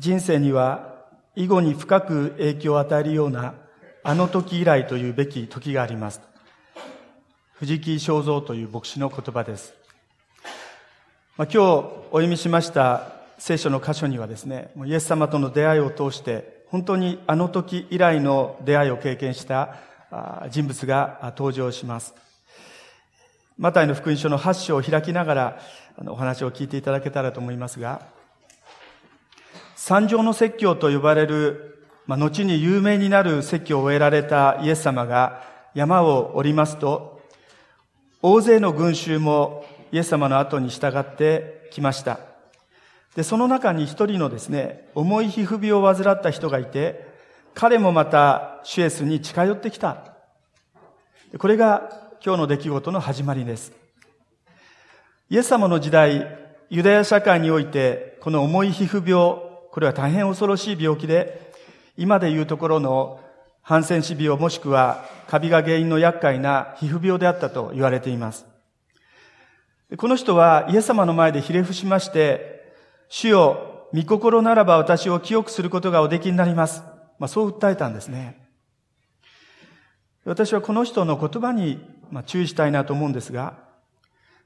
人生には以後に深く影響を与えるようなあの時以来というべき時があります。藤木正蔵という牧師の言葉です。まあ、今日お読みしました聖書の箇所にはですね、イエス様との出会いを通して、本当にあの時以来の出会いを経験した人物が登場します。マタイの福音書の8章を開きながらお話を聞いていただけたらと思いますが、三条の説教と呼ばれる、まあ、後に有名になる説教を終えられたイエス様が山を降りますと、大勢の群衆もイエス様の後に従ってきました。で、その中に一人のですね、重い皮膚病を患った人がいて、彼もまたシュエスに近寄ってきた。これが今日の出来事の始まりです。イエス様の時代、ユダヤ社会において、この重い皮膚病、これは大変恐ろしい病気で、今でいうところのハンセン氏病もしくはカビが原因の厄介な皮膚病であったと言われています。この人はイエス様の前でひれ伏しまして、主よ、御心ならば私を清くすることがおできになります。まあ、そう訴えたんですね。私はこの人の言葉に注意したいなと思うんですが、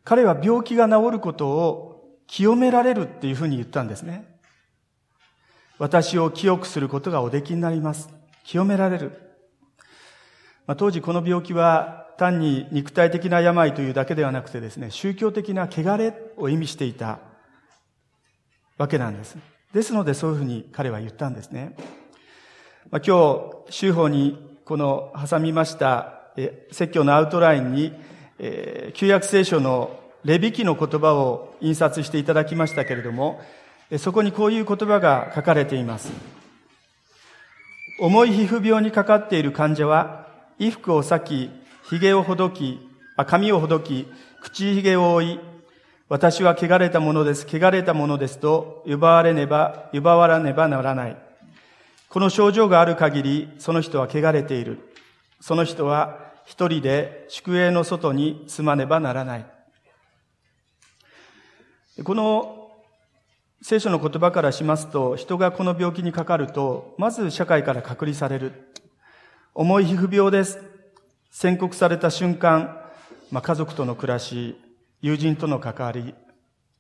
彼は病気が治ることを清められるっていうふうに言ったんですね。私を清くすることがおできになります。清められる。まあ、当時この病気は単に肉体的な病というだけではなくてですね、宗教的な汚れを意味していたわけなんです。ですのでそういうふうに彼は言ったんですね。まあ、今日、修法にこの挟みました説教のアウトラインに、えー、旧約聖書のレビ記の言葉を印刷していただきましたけれども、そこにこういう言葉が書かれています。重い皮膚病にかかっている患者は、衣服を裂き、髭をほどき、あ髪をほどき、口髭を覆い、私は汚れたものです、汚れたものですと、奪われねば、奪わらねばならない。この症状がある限り、その人は汚れている。その人は一人で宿営の外に住まねばならない。この聖書の言葉からしますと、人がこの病気にかかると、まず社会から隔離される。重い皮膚病です。宣告された瞬間、まあ、家族との暮らし、友人との関わり、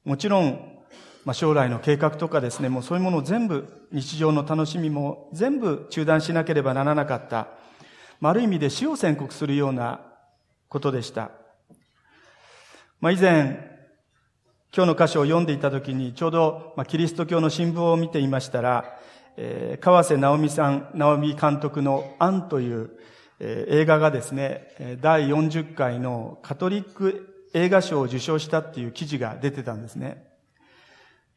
もちろん、まあ、将来の計画とかですね、もうそういうものを全部、日常の楽しみも全部中断しなければならなかった。まあ、ある意味で死を宣告するようなことでした。まあ、以前、今日の箇所を読んでいたときに、ちょうど、まあ、キリスト教の新聞を見ていましたら、えー、川瀬直美さん、直美監督のアンという、えー、映画がですね、第40回のカトリック映画賞を受賞したっていう記事が出てたんですね。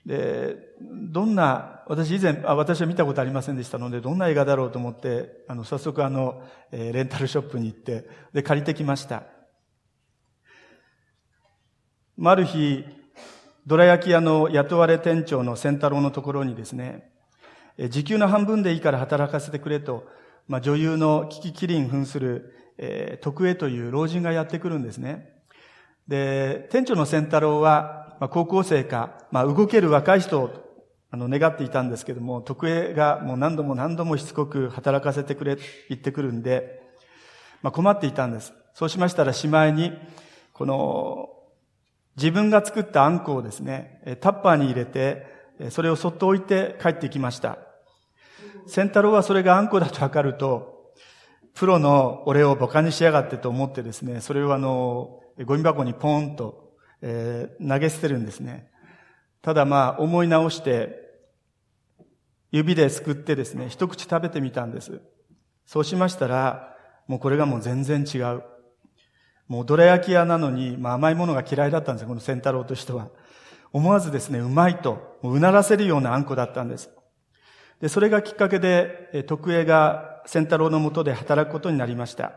で、どんな、私以前、あ私は見たことありませんでしたので、どんな映画だろうと思って、あの、早速あの、えー、レンタルショップに行って、で、借りてきました。ある日、どら焼き屋の雇われ店長の仙太郎のところにですね、時給の半分でいいから働かせてくれと、まあ、女優のキキキリン扮する、えー、徳江という老人がやってくるんですね。で、店長の仙太郎は、まあ、高校生か、まあ、動ける若い人をあの願っていたんですけども、徳江がもう何度も何度もしつこく働かせてくれ、言ってくるんで、まあ、困っていたんです。そうしましたらしまいに、この自分が作ったあんこをですね、タッパーに入れて、それをそっと置いて帰ってきました。仙太郎はそれがあんこだとわかると、プロの俺を馬鹿にしやがってと思ってですね、それをあの、ゴミ箱にポーンと、えー、投げ捨てるんですね。ただまあ思い直して、指ですくってですね、一口食べてみたんです。そうしましたら、もうこれがもう全然違う。もうどら焼き屋なのに、まあ、甘いものが嫌いだったんですよ、この仙太郎としては。思わずですね、うまいと、うならせるようなあんこだったんです。で、それがきっかけで、え徳江が仙太郎のもとで働くことになりました。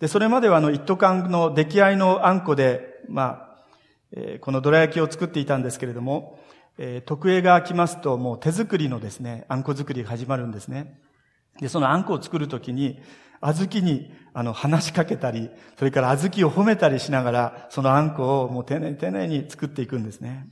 で、それまではあの一斗缶の出来合いのあんこで、まあ、えー、このどら焼きを作っていたんですけれども、えー、徳江が来ますともう手作りのですね、あんこ作りが始まるんですね。で、そのあんこを作るときに、小豆に、あの、話しかけたり、それから小豆を褒めたりしながら、そのあんこをもう丁寧に丁寧に作っていくんですね。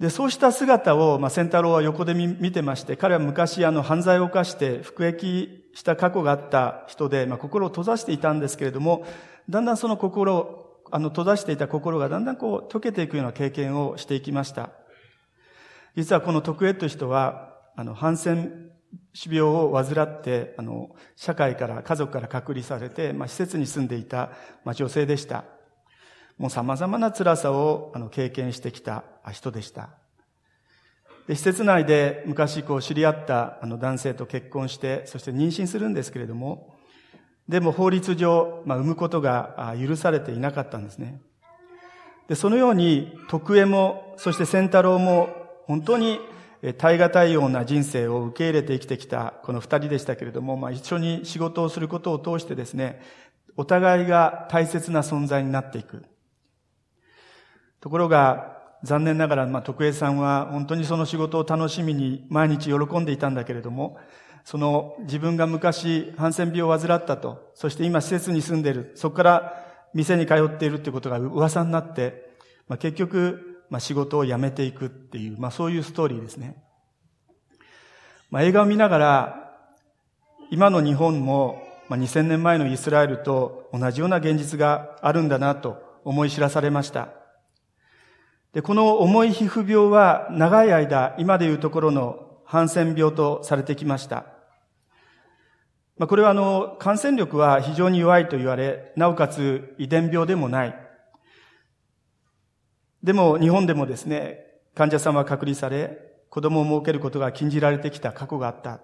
で、そうした姿を、まあ、仙太郎は横で見てまして、彼は昔、あの、犯罪を犯して服役した過去があった人で、まあ、心を閉ざしていたんですけれども、だんだんその心、あの、閉ざしていた心がだんだんこう、溶けていくような経験をしていきました。実はこの徳江という人は、あの、ハンセン病を患って、あの、社会から、家族から隔離されて、まあ、施設に住んでいた、まあ、女性でした。もう様々な辛さを、あの、経験してきた人でした。で、施設内で昔こう知り合ったあの男性と結婚して、そして妊娠するんですけれども、でも法律上、まあ、産むことが許されていなかったんですね。で、そのように、徳江も、そして仙太郎も、本当に耐え難いような人生を受け入れて生きてきたこの二人でしたけれども、まあ、一緒に仕事をすることを通してですね、お互いが大切な存在になっていく。ところが、残念ながら、まあ、徳江さんは本当にその仕事を楽しみに毎日喜んでいたんだけれども、その自分が昔、ハンセン病を患ったと、そして今施設に住んでいる、そこから店に通っているっていうことが噂になって、まあ、結局、まあ、仕事を辞めていくっていう、まあ、そういうストーリーですね。まあ、映画を見ながら、今の日本も、まあ、2000年前のイスラエルと同じような現実があるんだなと思い知らされました。で、この重い皮膚病は長い間、今でいうところのハンセン病とされてきました。まあ、これはあの、感染力は非常に弱いと言われ、なおかつ遺伝病でもない。でも日本でもですね、患者さんは隔離され、子供を設けることが禁じられてきた過去があった。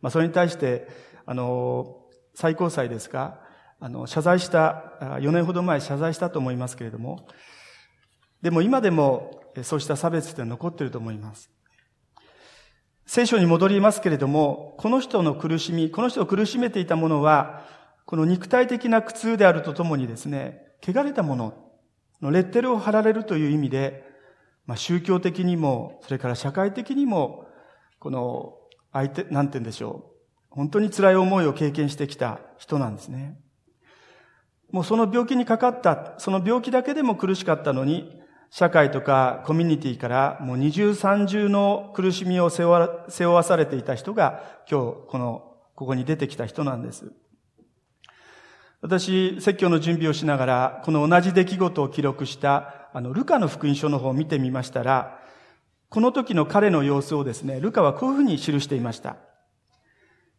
まあ、それに対して、あの、最高裁ですか、あの、謝罪した、4年ほど前謝罪したと思いますけれども、でも今でもそうした差別って残っていると思います。聖書に戻りますけれども、この人の苦しみ、この人を苦しめていたものは、この肉体的な苦痛であるとともにですね、汚れたものレッテルを貼られるという意味で、まあ、宗教的にも、それから社会的にも、この相手、なんて言うんでしょう。本当に辛い思いを経験してきた人なんですね。もうその病気にかかった、その病気だけでも苦しかったのに、社会とかコミュニティからもう二重三重の苦しみを背負わされていた人が今日この、ここに出てきた人なんです。私、説教の準備をしながら、この同じ出来事を記録した、あの、ルカの福音書の方を見てみましたら、この時の彼の様子をですね、ルカはこういうふうに記していました。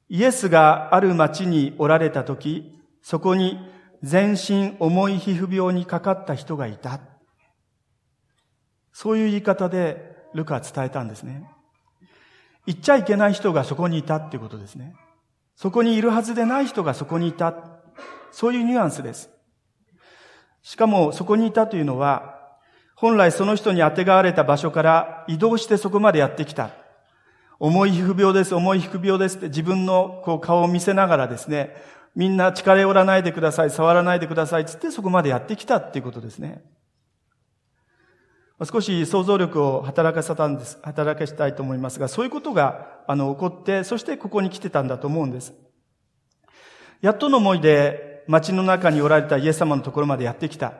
イエスがある町におられた時、そこに全身重い皮膚病にかかった人がいた。そういう言い方でルカは伝えたんですね。言っちゃいけない人がそこにいたっていうことですね。そこにいるはずでない人がそこにいた。そういうニュアンスです。しかもそこにいたというのは、本来その人に当てがわれた場所から移動してそこまでやってきた。重い皮膚病です、重い皮膚病ですって自分のこう顔を見せながらですね、みんな力寄らないでください、触らないでください、つってそこまでやってきたっていうことですね。少し想像力を働かせたんです、働かせたいと思いますが、そういうことが、あの、起こって、そしてここに来てたんだと思うんです。やっとの思いで、街の中におられたイエス様のところまでやってきた。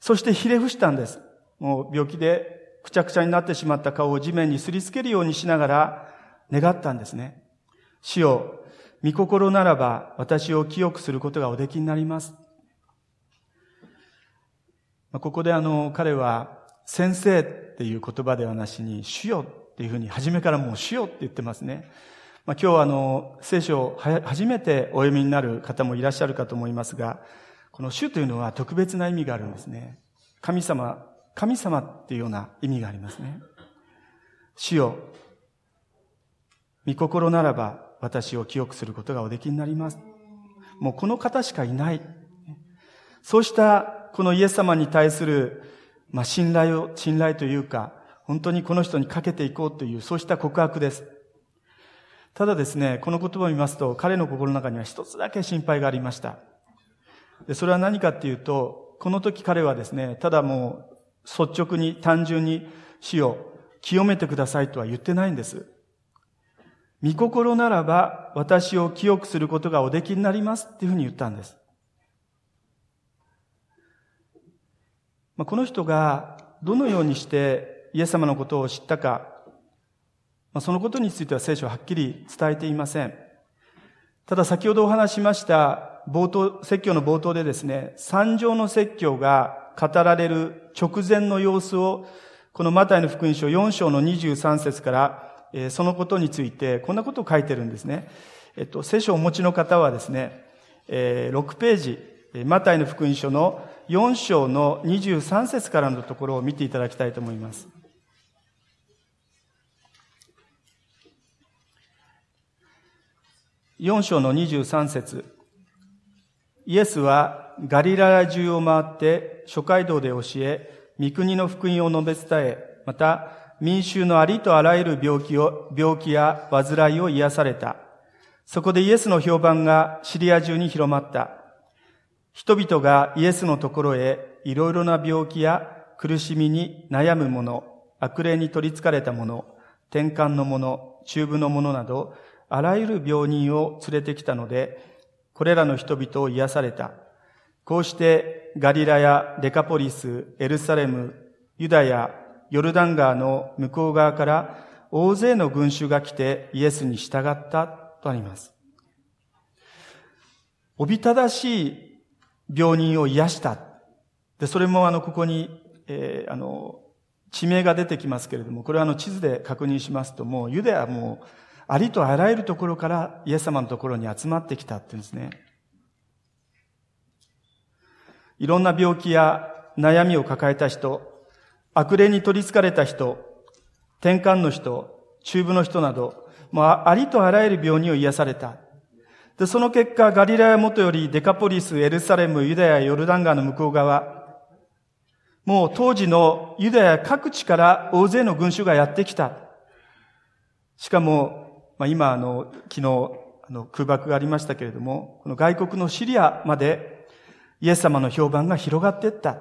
そしてひれ伏したんです。もう病気でくちゃくちゃになってしまった顔を地面にすりつけるようにしながら願ったんですね。主よ、御心ならば私を清くすることがおできになります。ここであの、彼は、先生っていう言葉ではなしに、主よっていうふうに、初めからもう主よって言ってますね。まあ、今日はあの、聖書を初めてお読みになる方もいらっしゃるかと思いますが、この主というのは特別な意味があるんですね。神様、神様っていうような意味がありますね。主よ、御心ならば私を清くすることがおできになります。もうこの方しかいない。そうしたこのイエス様に対する、まあ、信頼を、信頼というか、本当にこの人にかけていこうという、そうした告白です。ただですね、この言葉を見ますと、彼の心の中には一つだけ心配がありました。でそれは何かっていうと、この時彼はですね、ただもう、率直に単純に死を清めてくださいとは言ってないんです。御心ならば私を清くすることがおできになりますっていうふうに言ったんです。まあこの人がどのようにしてイエス様のことを知ったか、まあ、そのことについては聖書ははっきり伝えていません。ただ先ほどお話しました冒頭、説教の冒頭でですね、三条の説教が語られる直前の様子を、このマタイの福音書4章の23節から、えー、そのことについてこんなことを書いてるんですね。えっと、聖書をお持ちの方はですね、えー、6ページ、マタイの福音書の4章の23節からのところを見ていただきたいと思います。4章の23節イエスはガリラヤ中を回って諸街道で教え、御国の福音を述べ伝え、また民衆のありとあらゆる病気を、病気や患いを癒された。そこでイエスの評判がシリア中に広まった。人々がイエスのところへいろいろな病気や苦しみに悩む者、悪霊に取り憑かれた者、転換の者、中部の者など、あらゆる病人を連れてきたので、これらの人々を癒された。こうしてガリラやデカポリス、エルサレム、ユダヤ、ヨルダン川の向こう側から大勢の群衆が来てイエスに従ったとあります。おびただしい病人を癒した。で、それもあの、ここに、えー、あの、地名が出てきますけれども、これはあの地図で確認しますと、もうユダヤはもう、ありとあらゆるところからイエス様のところに集まってきたって言うんですね。いろんな病気や悩みを抱えた人、悪霊に取り憑かれた人、転換の人、中部の人など、もうありとあらゆる病人を癒された。で、その結果、ガリラヤ元よりデカポリス、エルサレム、ユダヤ、ヨルダン川の向こう側、もう当時のユダヤ各地から大勢の群衆がやってきた。しかも、まあ、今、あの、昨日、あの、空爆がありましたけれども、この外国のシリアまでイエス様の評判が広がっていった。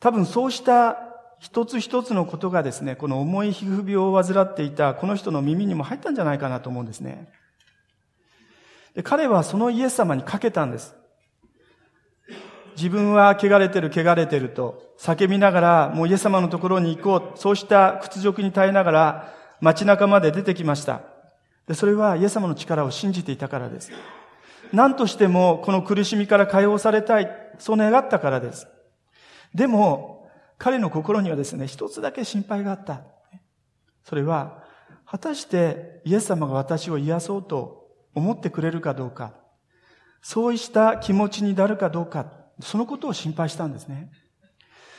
多分そうした一つ一つのことがですね、この重い皮膚病を患っていたこの人の耳にも入ったんじゃないかなと思うんですね。で彼はそのイエス様にかけたんです。自分は汚れてる汚れてると叫びながらもうイエス様のところに行こう。そうした屈辱に耐えながら街中まで出てきました。で、それはイエス様の力を信じていたからです。何としてもこの苦しみから解放されたい。そう願ったからです。でも、彼の心にはですね、一つだけ心配があった。それは、果たしてイエス様が私を癒そうと思ってくれるかどうか、そうした気持ちになるかどうか、そのことを心配したんですね。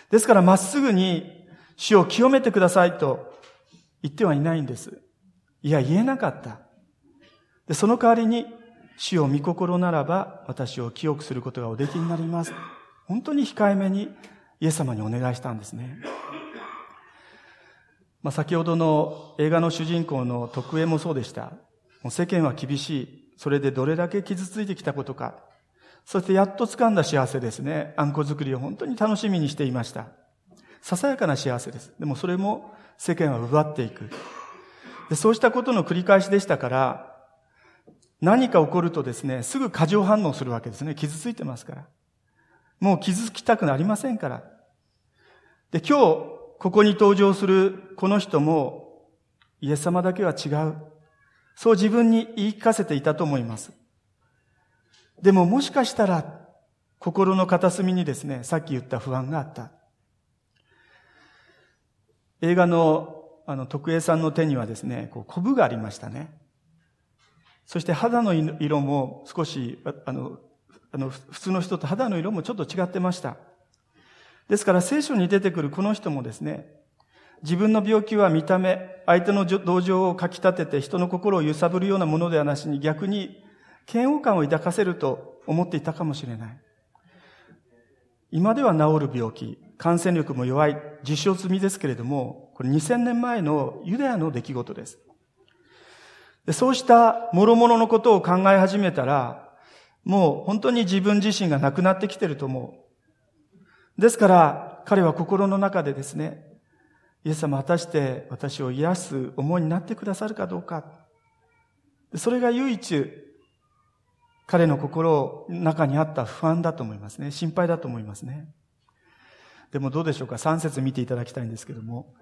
ですからまっすぐに死を清めてくださいと言ってはいないんです。いや、言えなかった。でその代わりに、死を見心ならば私を清くすることがおできになります。本当に控えめにイエス様にお願いしたんですね。まあ、先ほどの映画の主人公の徳江もそうでした。もう世間は厳しい。それでどれだけ傷ついてきたことか。そしてやっと掴んだ幸せですね。あんこ作りを本当に楽しみにしていました。ささやかな幸せです。でもそれも世間は奪っていく。でそうしたことの繰り返しでしたから、何か起こるとですね、すぐ過剰反応するわけですね。傷ついてますから。もう傷つきたくなりませんから。で、今日、ここに登場するこの人も、イエス様だけは違う。そう自分に言い聞かせていたと思います。でももしかしたら、心の片隅にですね、さっき言った不安があった。映画の、あの、徳江さんの手にはですね、こう、コブがありましたね。そして肌の色も少し、あの、あの、普通の人と肌の色もちょっと違ってました。ですから聖書に出てくるこの人もですね、自分の病気は見た目、相手の同情をかき立てて人の心を揺さぶるようなものではなしに逆に嫌悪感を抱かせると思っていたかもしれない。今では治る病気、感染力も弱い、実証済みですけれども、これ2000年前のユダヤの出来事です。でそうした諸々のことを考え始めたら、もう本当に自分自身がなくなってきてると思う。ですから、彼は心の中でですね、イエス様果たして私を癒す思いになってくださるかどうか。それが唯一、彼の心の中にあった不安だと思いますね。心配だと思いますね。でもどうでしょうか ?3 節見ていただきたいんですけども、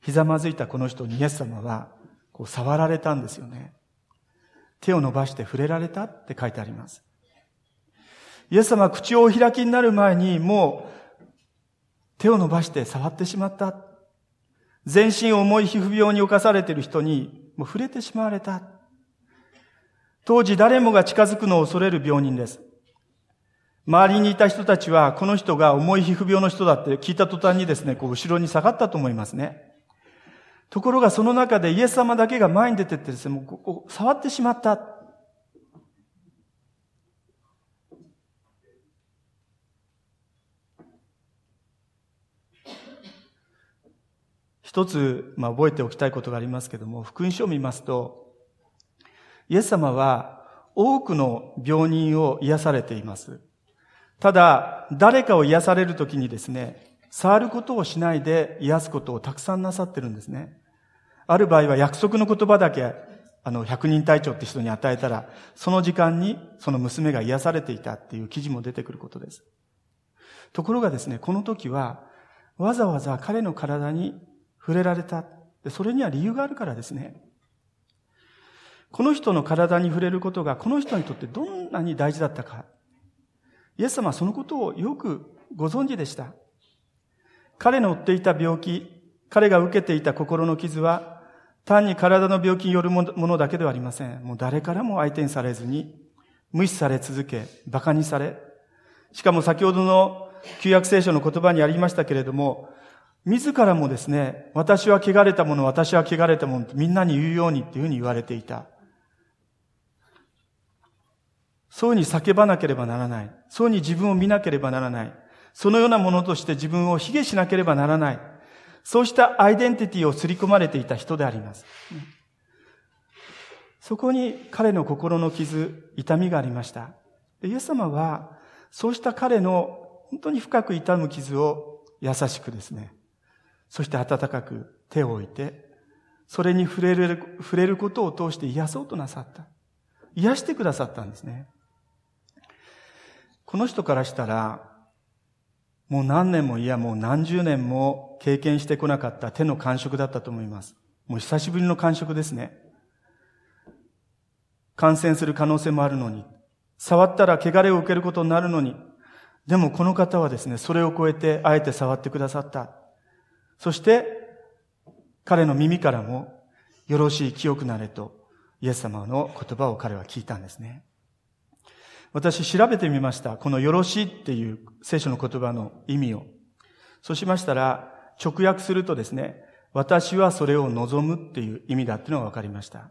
ひざまずいたこの人にイエス様は、こう触られたんですよね。手を伸ばして触れられたって書いてあります。イエス様は口をお開きになる前にもう手を伸ばして触ってしまった。全身重い皮膚病に侵されている人にもう触れてしまわれた。当時誰もが近づくのを恐れる病人です。周りにいた人たちは、この人が重い皮膚病の人だって聞いた途端にですね、こう後ろに下がったと思いますね。ところがその中でイエス様だけが前に出てってですね、もうここ触ってしまった。一つ、まあ、覚えておきたいことがありますけども、福音書を見ますと、イエス様は多くの病人を癒されています。ただ、誰かを癒されるときにですね、触ることをしないで癒すことをたくさんなさってるんですね。ある場合は約束の言葉だけ、あの、百人隊長って人に与えたら、その時間にその娘が癒されていたっていう記事も出てくることです。ところがですね、この時は、わざわざ彼の体に触れられた。それには理由があるからですね。この人の体に触れることがこの人にとってどんなに大事だったか。イエス様はそのことをよくご存知でした。彼の負っていた病気、彼が受けていた心の傷は、単に体の病気によるものだけではありません。もう誰からも相手にされずに、無視され続け、馬鹿にされ、しかも先ほどの旧約聖書の言葉にありましたけれども、自らもですね、私は汚れたもの、私は汚れたものってみんなに言うようにっていうふうに言われていた。そうに叫ばなければならない。そうに自分を見なければならない。そのようなものとして自分を卑下しなければならない。そうしたアイデンティティを刷り込まれていた人であります。そこに彼の心の傷、痛みがありました。イエス様は、そうした彼の本当に深く痛む傷を優しくですね、そして温かく手を置いて、それに触れる、触れることを通して癒そうとなさった。癒してくださったんですね。この人からしたら、もう何年もいやもう何十年も経験してこなかった手の感触だったと思います。もう久しぶりの感触ですね。感染する可能性もあるのに、触ったら汚れを受けることになるのに、でもこの方はですね、それを超えてあえて触ってくださった。そして、彼の耳からも、よろしい清くなれと、イエス様の言葉を彼は聞いたんですね。私調べてみました。このよろしいっていう聖書の言葉の意味を。そうしましたら、直訳するとですね、私はそれを望むっていう意味だっていうのが分かりました。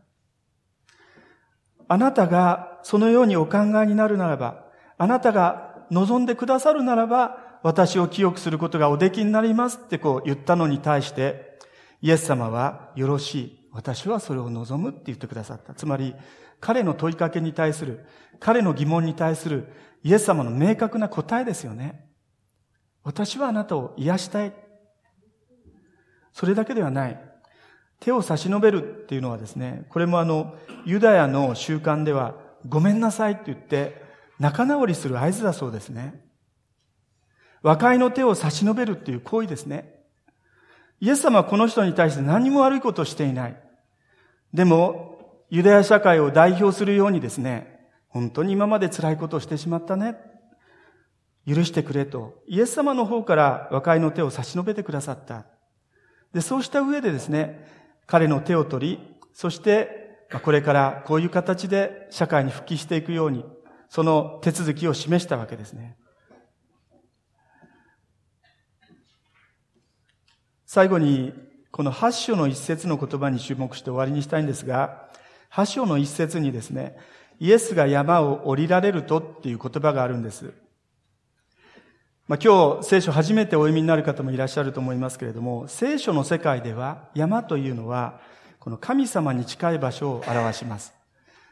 あなたがそのようにお考えになるならば、あなたが望んでくださるならば、私を清くすることがおできになりますってこう言ったのに対して、イエス様はよろしい。私はそれを望むって言ってくださった。つまり、彼の問いかけに対する、彼の疑問に対するイエス様の明確な答えですよね。私はあなたを癒したい。それだけではない。手を差し伸べるっていうのはですね、これもあの、ユダヤの習慣では、ごめんなさいって言って、仲直りする合図だそうですね。和解の手を差し伸べるっていう行為ですね。イエス様はこの人に対して何も悪いことをしていない。でも、ユダヤ社会を代表するようにですね、本当に今まで辛いことをしてしまったね。許してくれと、イエス様の方から和解の手を差し伸べてくださった。で、そうした上でですね、彼の手を取り、そして、これからこういう形で社会に復帰していくように、その手続きを示したわけですね。最後に、この八章の一節の言葉に注目して終わりにしたいんですが、8章の一節にですね、イエスが山を降りられるとっていう言葉があるんです。まあ、今日聖書初めてお読みになる方もいらっしゃると思いますけれども、聖書の世界では山というのは、この神様に近い場所を表します。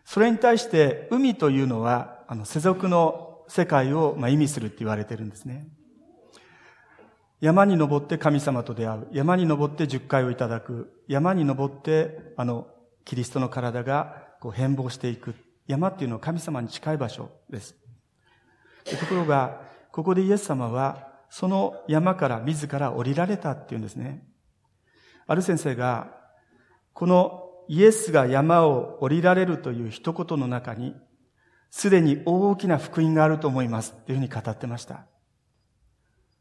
それに対して海というのは、あの世俗の世界をまあ意味するって言われてるんですね。山に登って神様と出会う。山に登って十回をいただく。山に登って、あの、キリストの体がこう変貌していく。山っていうのは神様に近い場所です。ところが、ここでイエス様はその山から自ら降りられたっていうんですね。ある先生が、このイエスが山を降りられるという一言の中に、すでに大きな福音があると思いますっていうふうに語ってました。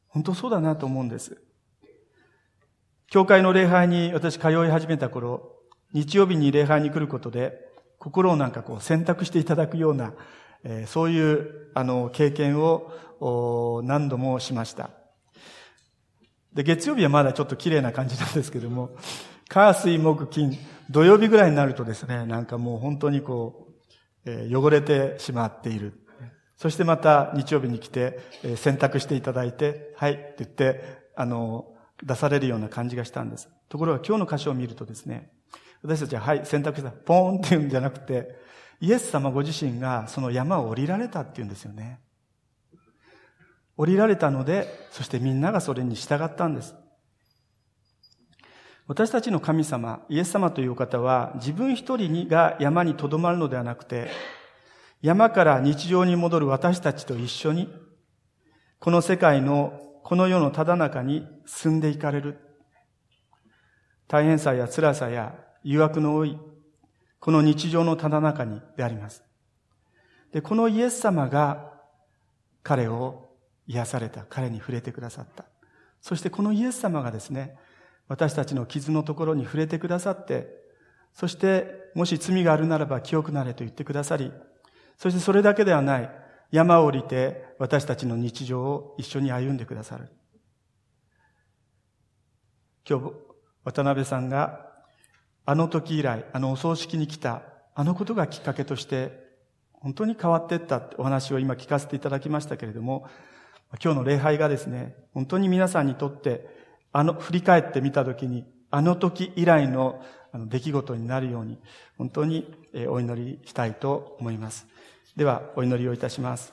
本当そうだなと思うんです。教会の礼拝に私通い始めた頃、日曜日に礼拝に来ることで、心をなんかこう選択していただくような、えー、そういうあの経験を何度もしました。で、月曜日はまだちょっと綺麗な感じなんですけども、火水木金、土曜日ぐらいになるとですね、なんかもう本当にこう、えー、汚れてしまっている。そしてまた日曜日に来て、えー、選択していただいて、はいって言って、あの、出されるような感じがしたんです。ところが今日の箇所を見るとですね、私たちははい、選択した、ポーンって言うんじゃなくて、イエス様ご自身がその山を降りられたって言うんですよね。降りられたので、そしてみんながそれに従ったんです。私たちの神様、イエス様という方は、自分一人にが山にとどまるのではなくて、山から日常に戻る私たちと一緒に、この世界の、この世のただ中に住んでいかれる。大変さや辛さや誘惑の多い、この日常のただ中にであります。で、このイエス様が彼を癒された。彼に触れてくださった。そしてこのイエス様がですね、私たちの傷のところに触れてくださって、そしてもし罪があるならば清くなれと言ってくださり、そしてそれだけではない、山を降りて私たちの日常を一緒に歩んでくださる。今日、渡辺さんがあの時以来、あのお葬式に来た、あのことがきっかけとして、本当に変わっていったお話を今聞かせていただきましたけれども、今日の礼拝がですね、本当に皆さんにとって、あの、振り返ってみたときに、あの時以来の出来事になるように、本当にお祈りしたいと思います。では、お祈りをいたします。